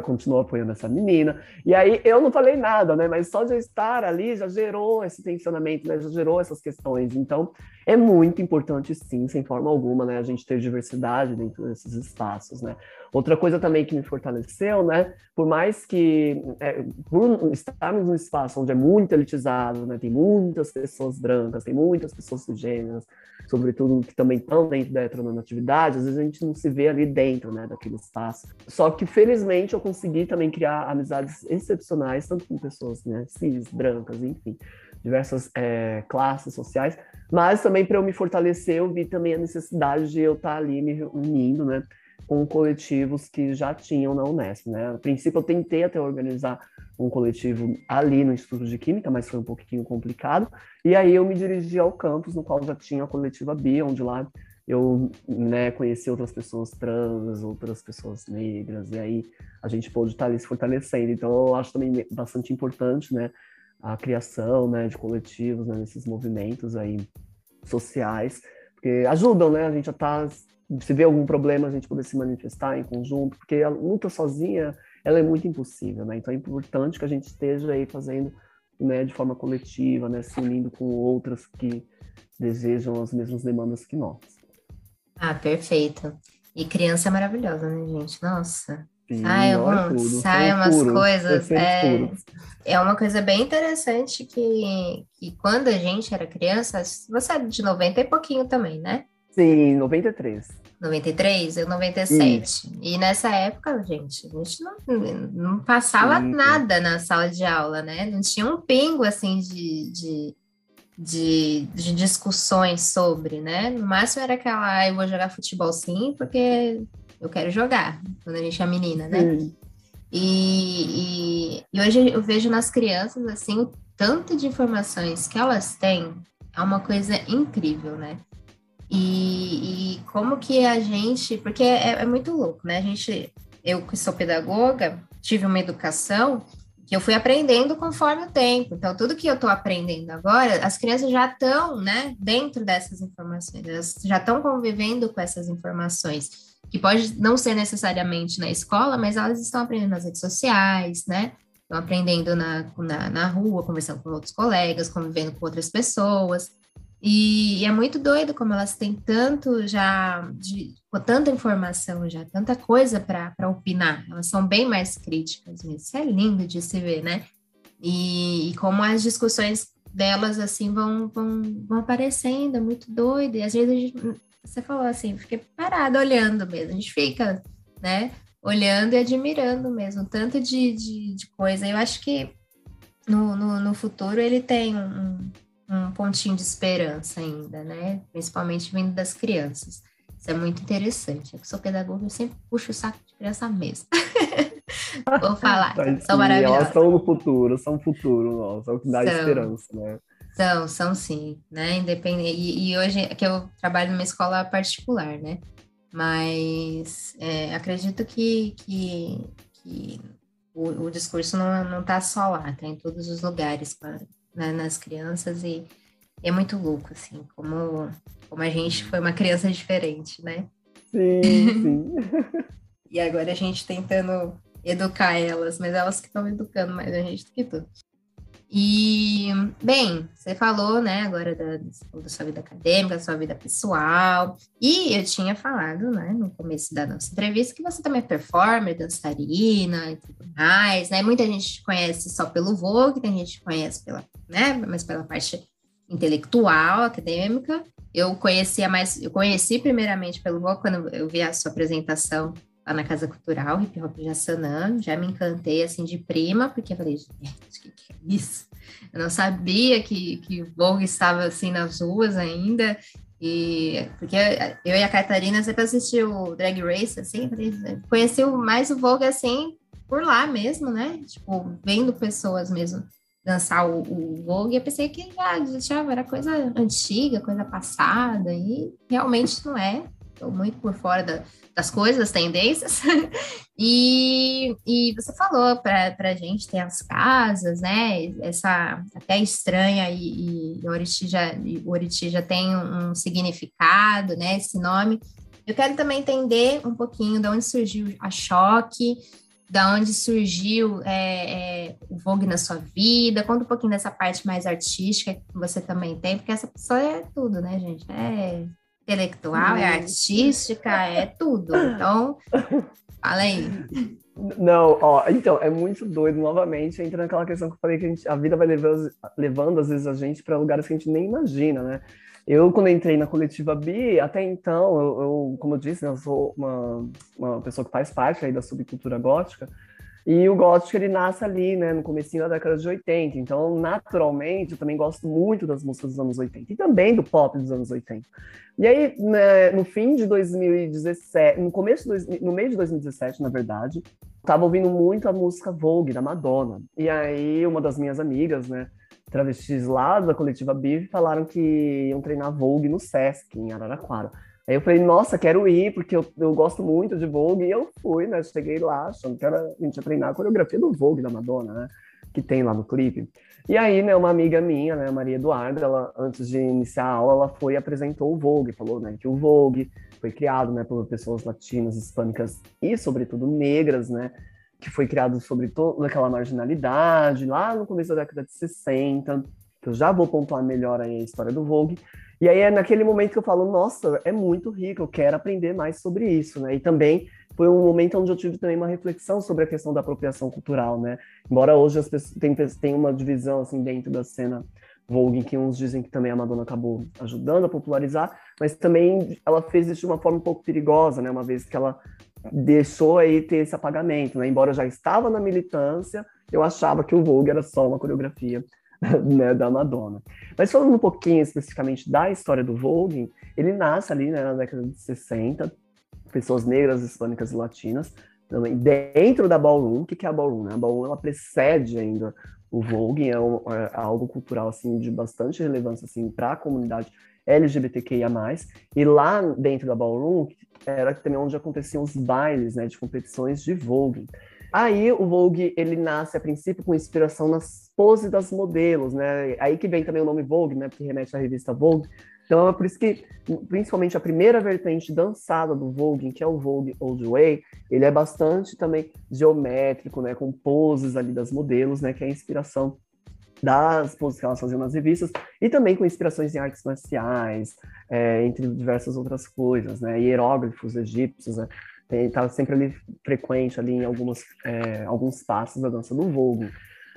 continuou apoiando essa menina. E aí eu não falei nada, né? Mas só de eu estar ali já gerou esse tensionamento, né? Já gerou essas questões. Então é muito importante, sim, sem forma alguma, né? A gente ter diversidade dentro desses espaços, né? Outra coisa também que me fortaleceu, né? Por mais que é, por estarmos num espaço onde é muito elitizado, né? Tem muitas pessoas brancas, tem muitas pessoas cisgêneras, sobretudo que também estão dentro da heteronormatividade, às vezes a gente não se vê ali dentro, né? Daquele espaço. Só que felizmente eu consegui também criar amizades excepcionais, tanto com pessoas né, cis, brancas, enfim, diversas é, classes sociais, mas também para eu me fortalecer, eu vi também a necessidade de eu estar tá ali me unindo, né, com coletivos que já tinham na Unesp, né. A princípio eu tentei até organizar um coletivo ali no Instituto de Química, mas foi um pouquinho complicado, e aí eu me dirigi ao campus, no qual já tinha a coletiva Bia, onde lá eu né, conheci outras pessoas trans, outras pessoas negras, e aí a gente pôde estar ali se fortalecendo. Então, eu acho também bastante importante né, a criação né, de coletivos né, nesses movimentos aí sociais, porque ajudam né, a gente a estar, tá, se vê algum problema, a gente poder se manifestar em conjunto, porque a luta sozinha ela é muito impossível, né? Então é importante que a gente esteja aí fazendo né, de forma coletiva, né, se unindo com outras que desejam as mesmas demandas que nós. Ah, perfeito. E criança é maravilhosa, né, gente? Nossa. Sim, sai, é sai umas puro, coisas. É, é uma coisa bem interessante que, que quando a gente era criança, você é de 90 e pouquinho também, né? Sim, 93. 93, eu 97. Sim. E nessa época, gente, a gente não, não passava Sim. nada na sala de aula, né? Não tinha um pingo assim de, de de, de discussões sobre, né? No máximo era aquela, ah, eu vou jogar futebol sim, porque eu quero jogar, quando a gente é menina, né? E, e, e, hoje eu vejo nas crianças, assim, o tanto de informações que elas têm é uma coisa incrível, né? E, e como que a gente, porque é, é muito louco, né? A gente, eu que sou pedagoga, tive uma educação que eu fui aprendendo conforme o tempo. Então, tudo que eu estou aprendendo agora, as crianças já estão, né, dentro dessas informações, elas já estão convivendo com essas informações, que pode não ser necessariamente na escola, mas elas estão aprendendo nas redes sociais, né? Estão aprendendo na, na, na rua, conversando com outros colegas, convivendo com outras pessoas. E, é muito doido como elas têm tanto já, de, tanta informação já, tanta coisa para opinar. Elas são bem mais críticas mesmo. Isso é lindo de se ver, né? E, e como as discussões delas assim vão, vão, vão aparecendo, é muito doido. E às vezes a gente, você falou assim, fiquei parada olhando mesmo. A gente fica, né? Olhando e admirando mesmo, tanto de, de, de coisa. Eu acho que no, no, no futuro ele tem um um pontinho de esperança ainda, né? Principalmente vindo das crianças. Isso é muito interessante. Eu sou pedagoga, eu sempre puxo o saco de criança mesmo. Vou falar, são maravilhosas. Elas são no futuro, são futuro nosso, é o que dá são. esperança, né? São, são sim, né? Independente. E, e hoje é que eu trabalho numa escola particular, né? Mas é, acredito que, que, que o, o, discurso não está só lá, está em todos os lugares, né, nas crianças, e é muito louco, assim, como, como a gente foi uma criança diferente, né? Sim, sim. e agora a gente tentando educar elas, mas elas que estão educando mais a gente do que tudo. E, bem, você falou, né, agora da, da sua vida acadêmica, da sua vida pessoal, e eu tinha falado, né, no começo da nossa entrevista, que você também é performer, dançarina e tudo mais, né, muita gente conhece só pelo Vogue, tem gente que conhece pela, né, mas pela parte intelectual, acadêmica, eu conhecia mais, eu conheci primeiramente pelo Vogue, quando eu vi a sua apresentação lá na Casa Cultural, Hip Hop Jassanã, já me encantei assim de prima, porque eu falei, gente, o que, que, é isso? Eu não sabia que, que o Vogue estava assim nas ruas ainda, e porque eu e a Catarina sempre assistiu o Drag Race, assim, conheci mais o Vogue assim por lá mesmo, né? Tipo, vendo pessoas mesmo dançar o, o Vogue, eu pensei que já, já era coisa antiga, coisa passada, e realmente não é. Estou muito por fora da, das coisas, das tendências. e, e você falou para a gente ter as casas, né? Essa até estranha e, e Oriti já, Oriti já tem um, um significado, né? Esse nome. Eu quero também entender um pouquinho de onde surgiu a Choque, da onde surgiu é, é, o Vogue na sua vida, conta um pouquinho dessa parte mais artística que você também tem, porque essa pessoa é tudo, né, gente? É intelectual, é artística, é tudo. Então, fala aí. Não, ó, então, é muito doido, novamente, entra naquela questão que eu falei que a, gente, a vida vai levando, levando, às vezes, a gente para lugares que a gente nem imagina, né? Eu, quando entrei na coletiva Bi, até então, eu, eu como eu disse, né, eu sou uma, uma pessoa que faz parte aí da subcultura gótica, e o gótico, ele nasce ali, né, no comecinho da década de 80. Então, naturalmente, eu também gosto muito das músicas dos anos 80 e também do pop dos anos 80. E aí, né, no fim de 2017, no começo, no meio de 2017, na verdade, tava ouvindo muito a música Vogue, da Madonna. E aí, uma das minhas amigas, né, travestis lá da coletiva Biv, falaram que iam treinar Vogue no Sesc, em Araraquara. Aí eu falei, nossa, quero ir, porque eu, eu gosto muito de Vogue, e eu fui, né? Cheguei lá, achando que era, a gente ia treinar a coreografia do Vogue da Madonna, né? Que tem lá no clipe. E aí, né, uma amiga minha, né, Maria Eduarda, ela, antes de iniciar a aula, ela foi e apresentou o Vogue, falou, né, que o Vogue foi criado, né, por pessoas latinas, hispânicas e, sobretudo, negras, né, que foi criado sobre toda aquela marginalidade, lá no começo da década de 60, que eu já vou pontuar melhor aí a história do Vogue, e aí é naquele momento que eu falo, nossa, é muito rico, eu quero aprender mais sobre isso, né? E também foi um momento onde eu tive também uma reflexão sobre a questão da apropriação cultural, né? Embora hoje as pessoas tem, tem uma divisão assim dentro da cena Vogue, que uns dizem que também a Madonna acabou ajudando a popularizar, mas também ela fez isso de uma forma um pouco perigosa, né? Uma vez que ela deixou aí ter esse apagamento, né? Embora eu já estava na militância, eu achava que o Vogue era só uma coreografia né, da Madonna. Mas falando um pouquinho especificamente da história do Vogue, ele nasce ali né, na década de 60, pessoas negras, hispânicas e latinas, também dentro da Ballroom. O que é a Ballroom? Né? A Ballroom ela precede ainda o Vogue, é, um, é algo cultural assim de bastante relevância assim para a comunidade LGBTQIA+, e lá dentro da Ballroom era também onde aconteciam os bailes, né, de competições de Vogue. Aí o Vogue, ele nasce a princípio com inspiração nas poses das modelos, né? Aí que vem também o nome Vogue, né? Porque remete à revista Vogue. Então é por isso que, principalmente a primeira vertente dançada do Vogue, que é o Vogue Old Way, ele é bastante também geométrico, né? Com poses ali das modelos, né? Que é a inspiração das poses que elas faziam nas revistas, e também com inspirações em artes marciais, é, entre diversas outras coisas, né? Hieróglifos egípcios, né? Estava sempre ali frequente ali em algumas, é, alguns passos da dança do Vogue.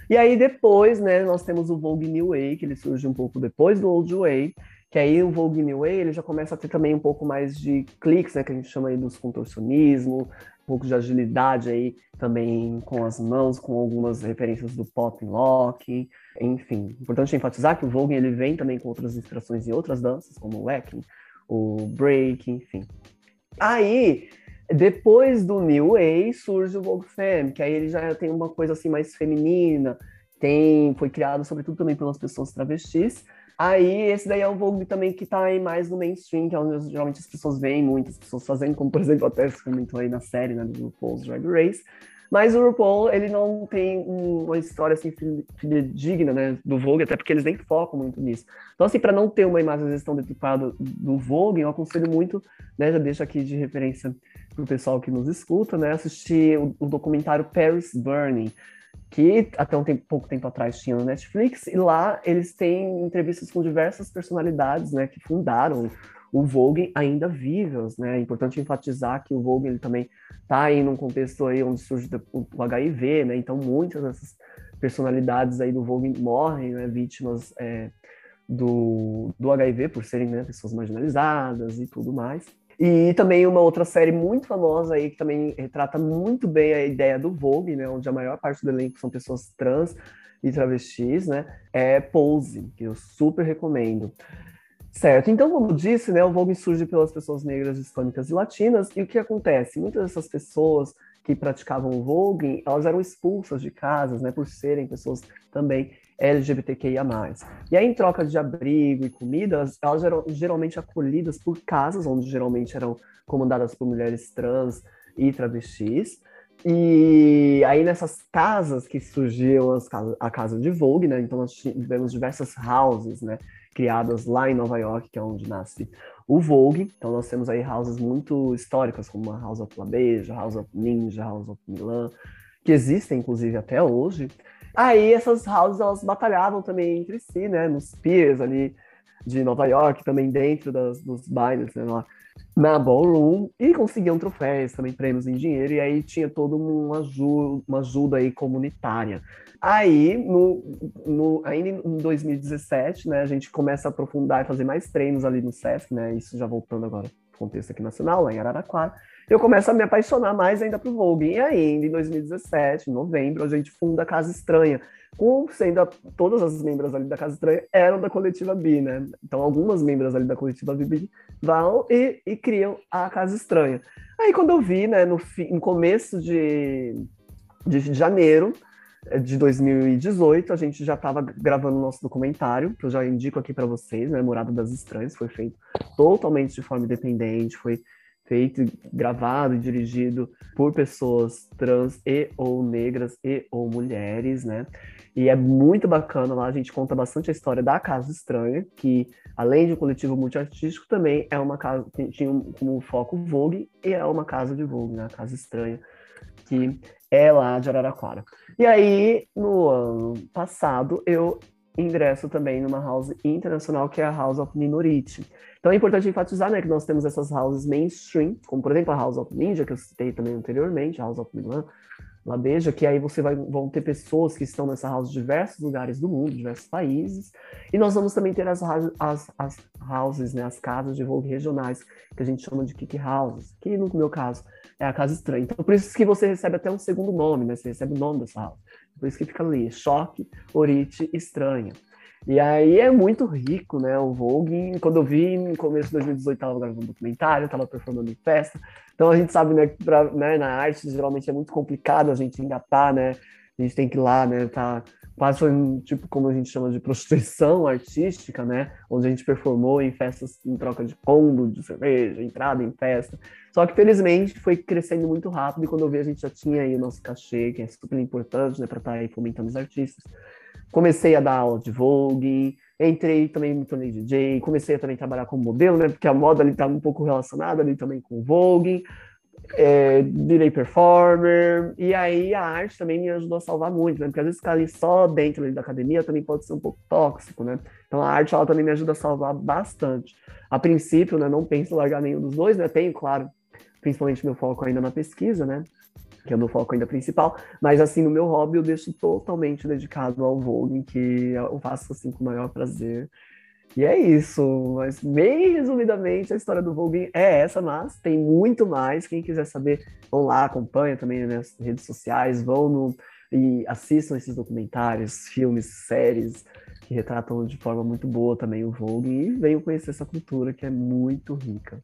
E aí depois, né, nós temos o Vogue New Way, que ele surge um pouco depois do Old Way, que aí o Vogue New Way ele já começa a ter também um pouco mais de cliques, né, que a gente chama aí dos contorcionismo, um pouco de agilidade aí também com as mãos, com algumas referências do pop lock, enfim. Importante enfatizar que o Vogue ele vem também com outras inspirações em outras danças, como o wacking, o break, enfim. Aí Depois do New Way surge o Vogue Femme, que aí ele já tem uma coisa assim mais feminina, tem, foi criado sobretudo também pelas pessoas travestis. Aí esse daí é o Vogue também que tá aí mais no mainstream, que é onde geralmente as pessoas veem muitas pessoas fazendo, como por exemplo até você comentou aí na série, né, do RuPaul's Drag Race. Mas o RuPaul, ele não tem uma história assim digna, né, do Vogue, até porque eles nem focam muito nisso. Então, assim, para não ter uma imagem às vezes tão deturpada do Vogue, eu aconselho muito, né, já deixo aqui de referência para o pessoal que nos escuta, né, assistir o, o documentário Paris Burning, que até um tempo, pouco tempo atrás tinha no Netflix, e lá eles têm entrevistas com diversas personalidades, né, que fundaram o Vogue ainda vivas, né? É importante enfatizar que o Vogue ele também está aí num contexto aí onde surge o, HIV, né? Então muitas dessas personalidades aí do Vogue morrem, né? Vítimas é, do, do HIV por serem né, pessoas marginalizadas e tudo mais. E também uma outra série muito famosa aí que também retrata muito bem a ideia do Vogue, né? Onde a maior parte do elenco são pessoas trans e travestis, né? É Pose, que eu super recomendo. Certo, então, como disse, né, o Vogue surge pelas pessoas negras, hispânicas e latinas, e o que acontece? Muitas dessas pessoas que praticavam o Vogue, elas eram expulsas de casas, né, por serem pessoas também LGBTQIA+. E aí, em troca de abrigo e comidas, elas eram geralmente acolhidas por casas, onde geralmente eram comandadas por mulheres trans e travestis, e aí nessas casas que surgiu as a casa de Vogue, né? Então nós tivemos diversas houses, né? Criadas lá em Nova York, que é onde nasce o Vogue. Então nós temos aí houses muito históricas, como a House of Beija, House of Ninja, House of Milan, que existem inclusive até hoje. Aí essas houses elas batalhavam também entre si, né, nos piers ali de Nova York, também dentro das, dos bailes, né, lá na ballroom e conseguiam troféus, também prêmios em dinheiro, e aí tinha toda uma ajuda, uma ajuda aí comunitária. Aí, no, no, ainda em 2017, né, a gente começa a aprofundar e fazer mais treinos ali no SESC, né, isso já voltando agora para contexto aqui nacional, lá em Araraquara, eu começo a me apaixonar mais ainda pro Vogue. E ainda em 2017, em novembro, a gente funda a Casa Estranha, com sendo a, todas as membros ali da Casa Estranha eram da coletiva Bi, né? Então algumas membros ali da coletiva Bi vão e, e criam a Casa Estranha. Aí quando eu vi, né, no, no começo de, de janeiro, de 2018, a gente já estava gravando nosso documentário, que eu já indico aqui para vocês, né? Morada das Estranhas, foi feito totalmente de forma independente, foi feito, gravado e dirigido por pessoas trans e ou negras e ou mulheres, né? E é muito bacana lá, a gente conta bastante a história da Casa Estranha, que além de um coletivo multiartístico, também é uma casa tinha como foco Vogue e é uma casa de Vogue, né? A Casa Estranha, que é lá de Araraquara. E aí, no ano passado, eu ingresso também numa house internacional que é a House of Minority. Então é importante enfatizar né, que nós temos essas houses mainstream, como por exemplo a House of Ninja, que eu citei também anteriormente, a House of Milan, La Beija, que aí você vai vão ter pessoas que estão nessa house de diversos lugares do mundo, diversos países, e nós vamos também ter as, as, as houses, né, as casas de vogue regionais, que a gente chama de kick houses, que no meu caso é a casa estranha. Então por isso que você recebe até um segundo nome, né, você recebe o nome dessa house. Por isso que fica ali, choque, orite, estranha. E aí é muito rico, né? O Vogue, quando eu vi no começo de 2018, estava gravando um documentário, estava performando em festa. Então a gente sabe, né, pra, né, na arte geralmente é muito complicado a gente engatar, né? A gente tem que ir lá, né? Tá um tipo como a gente chama de prostituição artística, né? Onde a gente performou em festas em troca de combo, de cerveja, entrada em festa. Só que felizmente foi crescendo muito rápido e quando eu vi a gente já tinha aí o nosso cachê, que é super importante, né, para estar tá aí fomentando os artistas. Comecei a dar aula de Vogue, entrei também me tornei DJ, comecei a também trabalhar como modelo, né? Porque a moda ali estava um pouco relacionada ali também com o Vogue. É, virei performer, e aí a arte também me ajudou a salvar muito, né? Porque às vezes ficar ali só dentro da academia também pode ser um pouco tóxico, né? Então a arte ela também me ajuda a salvar bastante. A princípio, né, não penso em largar nenhum dos dois, né? Tenho, claro, principalmente meu foco ainda na pesquisa, né? que é o meu foco ainda principal, mas assim, no meu hobby eu deixo totalmente dedicado ao Vogue, que eu faço assim com o maior prazer. E é isso, mas bem resumidamente a história do Vogue é essa, mas tem muito mais. Quem quiser saber, vão lá, acompanha também nas redes sociais, vão no, e assistam esses documentários, filmes, séries que retratam de forma muito boa também o Vogue e venham conhecer essa cultura que é muito rica.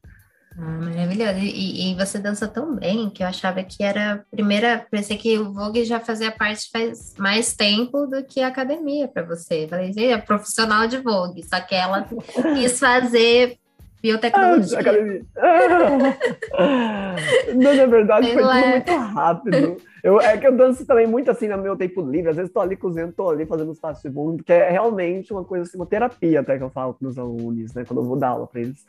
Ah, maravilhoso. E, e, você dança tão bem que eu achava que era a primeira. Pensei que o Vogue já fazia parte faz mais tempo do que a academia para você. Falei, é profissional de Vogue, só que ela quis fazer biotecnologia. Ah, Não, na verdade, foi tudo muito rápido. Eu, é que eu danço também muito assim no meu tempo livre. Às vezes estou ali cozinhando, estou ali fazendo os passos de mundo, que é realmente uma coisa assim, uma terapia até que eu falo para os alunos, né? Quando eu vou dar aula para eles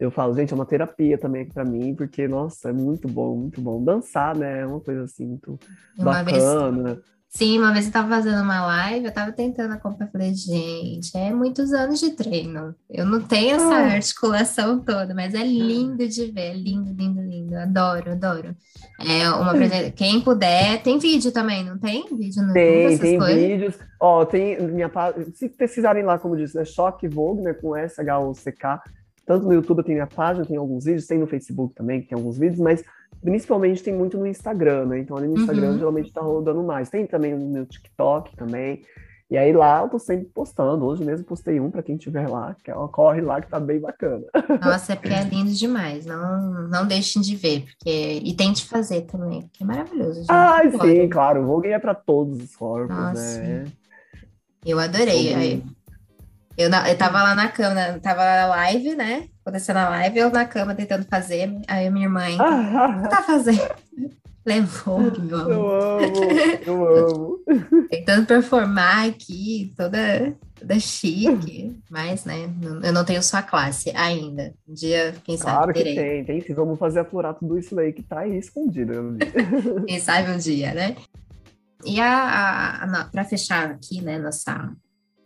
eu falo, gente, é uma terapia também aqui para mim, porque, nossa, é muito bom, muito bom. Dançar, né? É uma coisa assim, muito uma bacana. Vez, sim, uma vez eu tava fazendo uma live, eu tava tentando acompanhar, falei, gente, é muitos anos de treino. Eu não tenho essa ah. articulação toda, mas é lindo de ver, é lindo, lindo, lindo. Adoro, adoro. É uma Quem puder, tem vídeo também, não tem? Vídeo no tem, YouTube, tem coisas? vídeos. Ó, tem minha se pesquisarem lá, como disse, né? Choque Vogue, né? Com S-H-O-C-K tanto no YouTube tem minha página, tem alguns vídeos, tem no Facebook também, tem alguns vídeos, mas principalmente tem muito no Instagram, né? Então ali no Instagram uhum. geralmente tá rodando mais. Tem também no meu TikTok também. E aí lá eu tô sempre postando. Hoje mesmo postei um para quem estiver lá, que é uma corre lá que tá bem bacana. Nossa, é porque é lindo demais. Não, não deixem de ver, porque e tente fazer também, porque é maravilhoso. Ah, sim, claro. O Vogue é para todos os corpos, Nossa. né? Eu adorei. Aí, eu, na, eu tava lá na cama, tava na live, né? Acontecendo a live, eu na cama tentando fazer. Aí minha mãe, o que tá fazendo? Levou, meu amor. Eu amo, eu amo. Tentando performar aqui, toda, toda chique. Mas, né, eu não tenho sua classe ainda. Um dia, quem sabe, Claro que tem, tem sim. Vamos fazer aflorar tudo isso aí que tá aí escondido. quem sabe um dia, né? E a, a, a para fechar aqui, né, nossa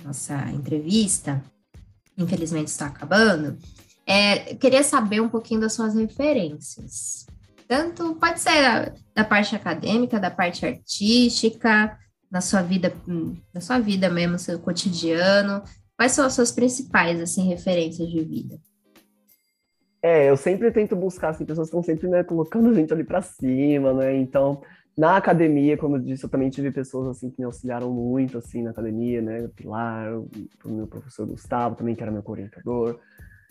nossa entrevista, infelizmente está acabando, é, queria saber um pouquinho das suas referências. Tanto pode ser da, da parte acadêmica, da parte artística, na sua vida, na sua vida mesmo, seu cotidiano. Quais são as suas principais assim referências de vida? É, eu sempre tento buscar assim, pessoas estão sempre né, colocando a gente ali para cima, né? Então, na academia, como eu disse, eu também tive pessoas assim que me auxiliaram muito assim na academia, né? Pilar, o meu professor Gustavo também, que era meu orientador,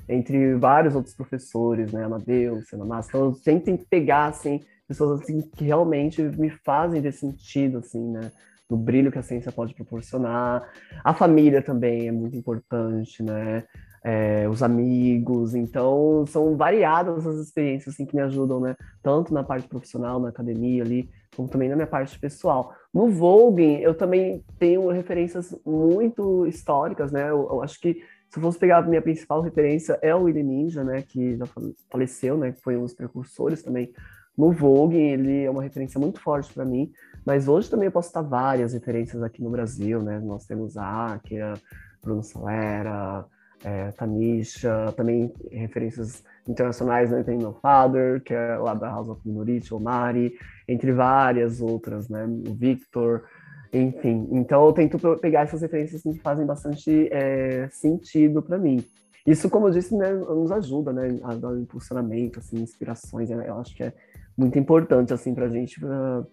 entre vários outros professores, né? Amadeus, Senamassa. Então, eu sempre tenho que pegar assim pessoas assim que realmente me fazem ver sentido assim, né? No brilho que a ciência pode proporcionar. A família também é muito importante, né? é, os amigos. Então, são variadas as experiências assim, que me ajudam, né? Tanto na parte profissional, na academia ali, como também na minha parte pessoal. No Vogue, eu também tenho referências muito históricas, né? Eu, eu acho que se eu fosse pegar a minha principal referência é o Willy Ninja, né? Que já faleceu, né? Que foi um dos precursores também no Vogue. Ele é uma referência muito forte para mim. Mas hoje também eu posso estar várias referências aqui no Brasil, né? Nós temos a Akira, Bruno Salera, é, Tamisha, também referências internacionais, né? Tem meu father, que é lá da House of Minority, o Mari, entre várias outras, né? O Victor, enfim. Então eu tento pegar essas referências assim, que fazem bastante é, sentido para mim. Isso, como eu disse, né, nos ajuda, né, a dar um impulsionamento, assim, inspirações. Né? Eu acho que é muito importante, assim, para a gente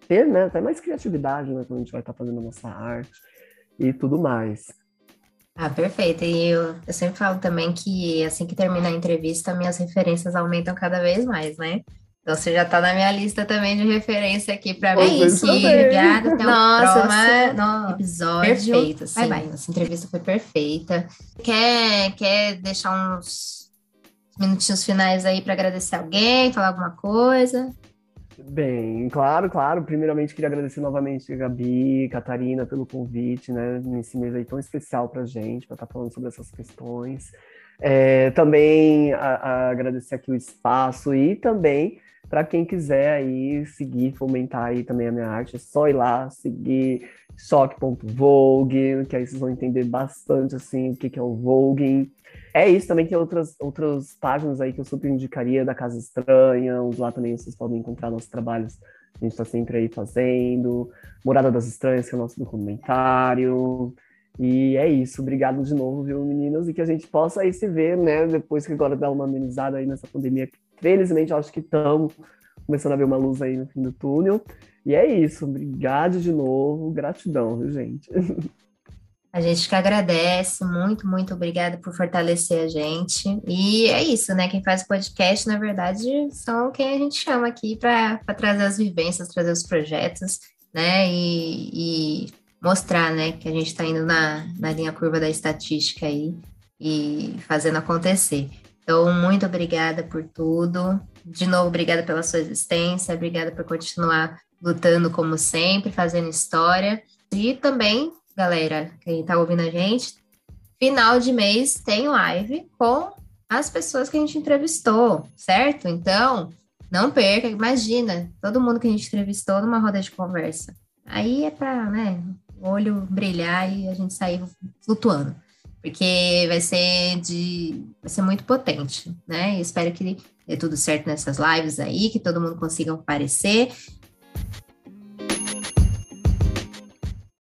ter, né, até mais criatividade, né, quando a gente vai estar tá fazendo a nossa arte e tudo mais. Ah, perfeito. E eu, eu sempre falo também que assim que termina a entrevista, minhas referências aumentam cada vez mais, né? Então você já está na minha lista também de referência aqui para mim. É isso, obrigada. Até Nossa, o próximo episódio. Perfeito, sim. Vai, vai. Essa entrevista foi perfeita. Quer, quer deixar uns minutinhos finais aí para agradecer alguém, falar alguma coisa? Bem, claro, claro. Primeiramente, queria agradecer novamente a Gabi, Catarina, pelo convite, né, nesse mês aí tão especial para a gente, para estar tá falando sobre essas questões. É, também a, a agradecer aqui o espaço e também para quem quiser aí seguir, fomentar aí também a minha arte, é só ir lá, seguir choque.vogue, que aí vocês vão entender bastante assim o que, que é o voguing. É isso, também tem outras, outras páginas aí que eu super indicaria da Casa Estranha, onde lá também vocês podem encontrar nossos trabalhos. A gente está sempre aí fazendo. Morada das Estranhas, que é o nosso documentário. E é isso, obrigado de novo, viu, meninas? E que a gente possa aí se ver, né, depois que agora dá uma amenizada aí nessa pandemia. Felizmente, acho que estamos começando a ver uma luz aí no fim do túnel. E é isso, obrigado de novo, gratidão, viu, gente? A gente que agradece, muito, muito obrigada por fortalecer a gente. E é isso, né? Quem faz podcast, na verdade, são quem a gente chama aqui para trazer as vivências, trazer os projetos, né? E, e mostrar, né, que a gente está indo na, na linha curva da estatística aí e fazendo acontecer. Então, muito obrigada por tudo. De novo, obrigada pela sua existência, obrigada por continuar lutando como sempre, fazendo história. E também galera, quem tá ouvindo a gente, final de mês tem live com as pessoas que a gente entrevistou, certo? Então, não perca, imagina, todo mundo que a gente entrevistou numa roda de conversa. Aí é para, né, o olho brilhar e a gente sair flutuando. Porque vai ser de vai ser muito potente, né? Espero que dê tudo certo nessas lives aí, que todo mundo consiga aparecer